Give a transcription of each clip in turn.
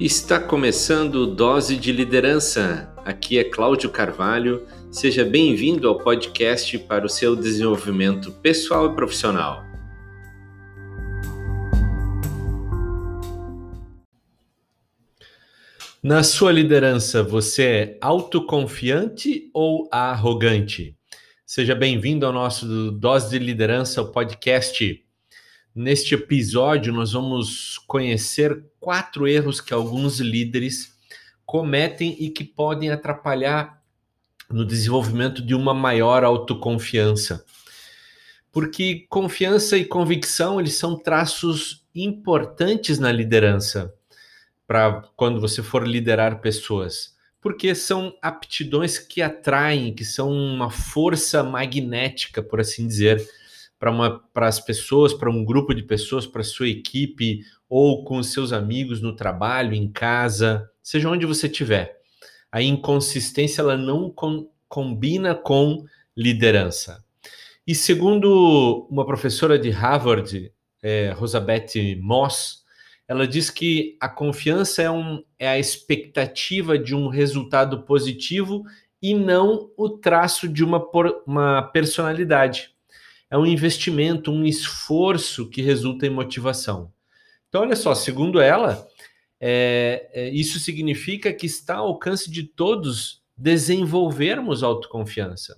Está começando Dose de Liderança. Aqui é Cláudio Carvalho. Seja bem-vindo ao podcast para o seu desenvolvimento pessoal e profissional. Na sua liderança, você é autoconfiante ou arrogante? Seja bem-vindo ao nosso Dose de Liderança, o podcast. Neste episódio, nós vamos conhecer quatro erros que alguns líderes cometem e que podem atrapalhar no desenvolvimento de uma maior autoconfiança. Porque confiança e convicção, eles são traços importantes na liderança para quando você for liderar pessoas, porque são aptidões que atraem, que são uma força magnética, por assim dizer, para as pessoas, para um grupo de pessoas, para sua equipe ou com seus amigos no trabalho, em casa, seja onde você estiver. A inconsistência ela não com, combina com liderança. E segundo uma professora de Harvard, é, Rosabeth Moss, ela diz que a confiança é, um, é a expectativa de um resultado positivo e não o traço de uma, uma personalidade é um investimento, um esforço que resulta em motivação. Então, olha só, segundo ela, é, é, isso significa que está ao alcance de todos desenvolvermos autoconfiança.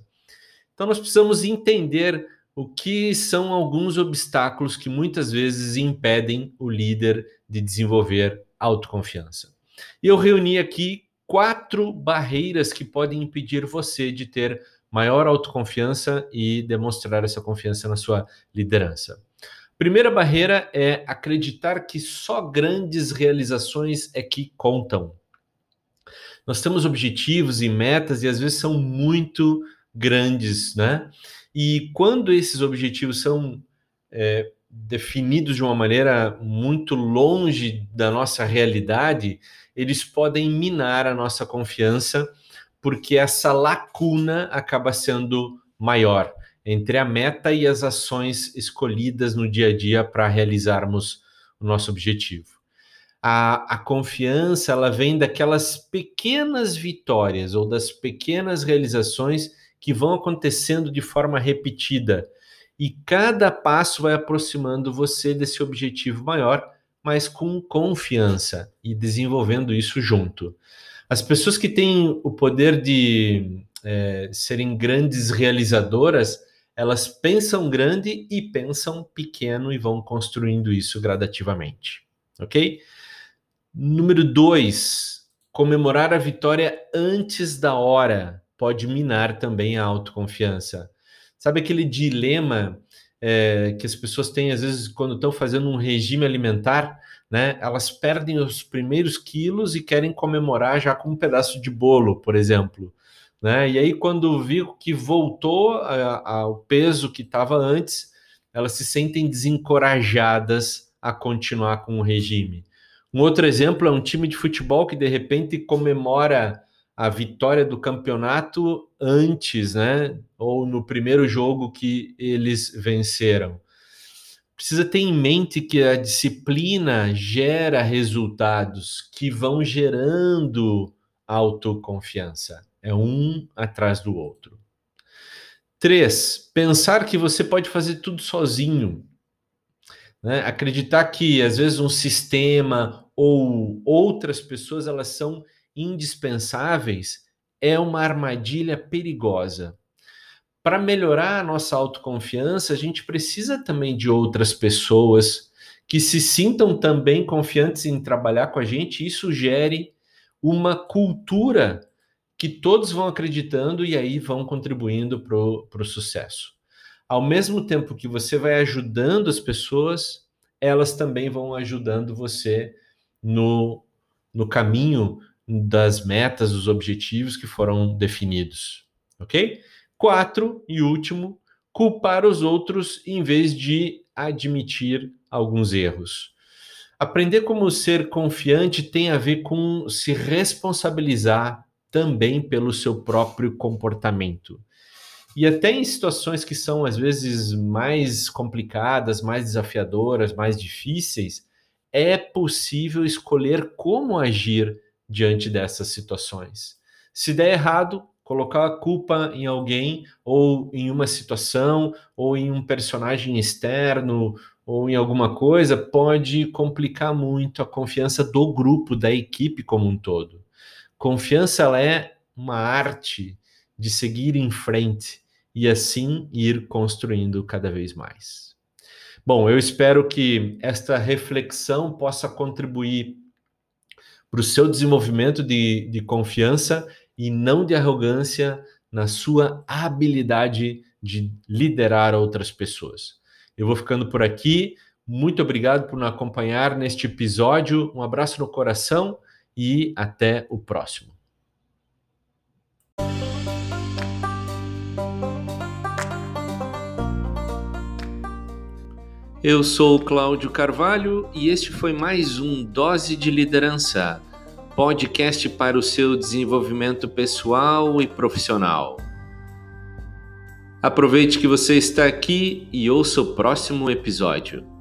Então, nós precisamos entender o que são alguns obstáculos que muitas vezes impedem o líder de desenvolver autoconfiança. E eu reuni aqui quatro barreiras que podem impedir você de ter maior autoconfiança e demonstrar essa confiança na sua liderança. Primeira barreira é acreditar que só grandes realizações é que contam. Nós temos objetivos e metas e às vezes são muito grandes, né? E quando esses objetivos são é, definidos de uma maneira muito longe da nossa realidade, eles podem minar a nossa confiança porque essa lacuna acaba sendo maior entre a meta e as ações escolhidas no dia a dia para realizarmos o nosso objetivo. A, a confiança ela vem daquelas pequenas vitórias ou das pequenas realizações que vão acontecendo de forma repetida e cada passo vai aproximando você desse objetivo maior, mas com confiança e desenvolvendo isso junto. As pessoas que têm o poder de é, serem grandes realizadoras, elas pensam grande e pensam pequeno e vão construindo isso gradativamente, ok? Número dois, comemorar a vitória antes da hora pode minar também a autoconfiança. Sabe aquele dilema é, que as pessoas têm às vezes quando estão fazendo um regime alimentar? Né? Elas perdem os primeiros quilos e querem comemorar já com um pedaço de bolo, por exemplo. Né? E aí, quando viu que voltou ao peso que estava antes, elas se sentem desencorajadas a continuar com o regime. Um outro exemplo é um time de futebol que de repente comemora a vitória do campeonato antes, né? Ou no primeiro jogo que eles venceram precisa ter em mente que a disciplina gera resultados que vão gerando autoconfiança. É um atrás do outro. Três, pensar que você pode fazer tudo sozinho. Né? Acreditar que às vezes um sistema ou outras pessoas elas são indispensáveis é uma armadilha perigosa para melhorar a nossa autoconfiança, a gente precisa também de outras pessoas que se sintam também confiantes em trabalhar com a gente. Isso gere uma cultura que todos vão acreditando e aí vão contribuindo para o sucesso. Ao mesmo tempo que você vai ajudando as pessoas, elas também vão ajudando você no, no caminho das metas, dos objetivos que foram definidos. Ok? Quatro, e último, culpar os outros em vez de admitir alguns erros. Aprender como ser confiante tem a ver com se responsabilizar também pelo seu próprio comportamento. E até em situações que são às vezes mais complicadas, mais desafiadoras, mais difíceis, é possível escolher como agir diante dessas situações. Se der errado, colocar a culpa em alguém ou em uma situação ou em um personagem externo ou em alguma coisa pode complicar muito a confiança do grupo, da equipe como um todo. Confiança ela é uma arte de seguir em frente e assim ir construindo cada vez mais. Bom, eu espero que esta reflexão possa contribuir para o seu desenvolvimento de, de confiança e não de arrogância na sua habilidade de liderar outras pessoas. Eu vou ficando por aqui. Muito obrigado por nos acompanhar neste episódio. Um abraço no coração e até o próximo. Eu sou Cláudio Carvalho e este foi mais um Dose de Liderança, podcast para o seu desenvolvimento pessoal e profissional. Aproveite que você está aqui e ouça o próximo episódio.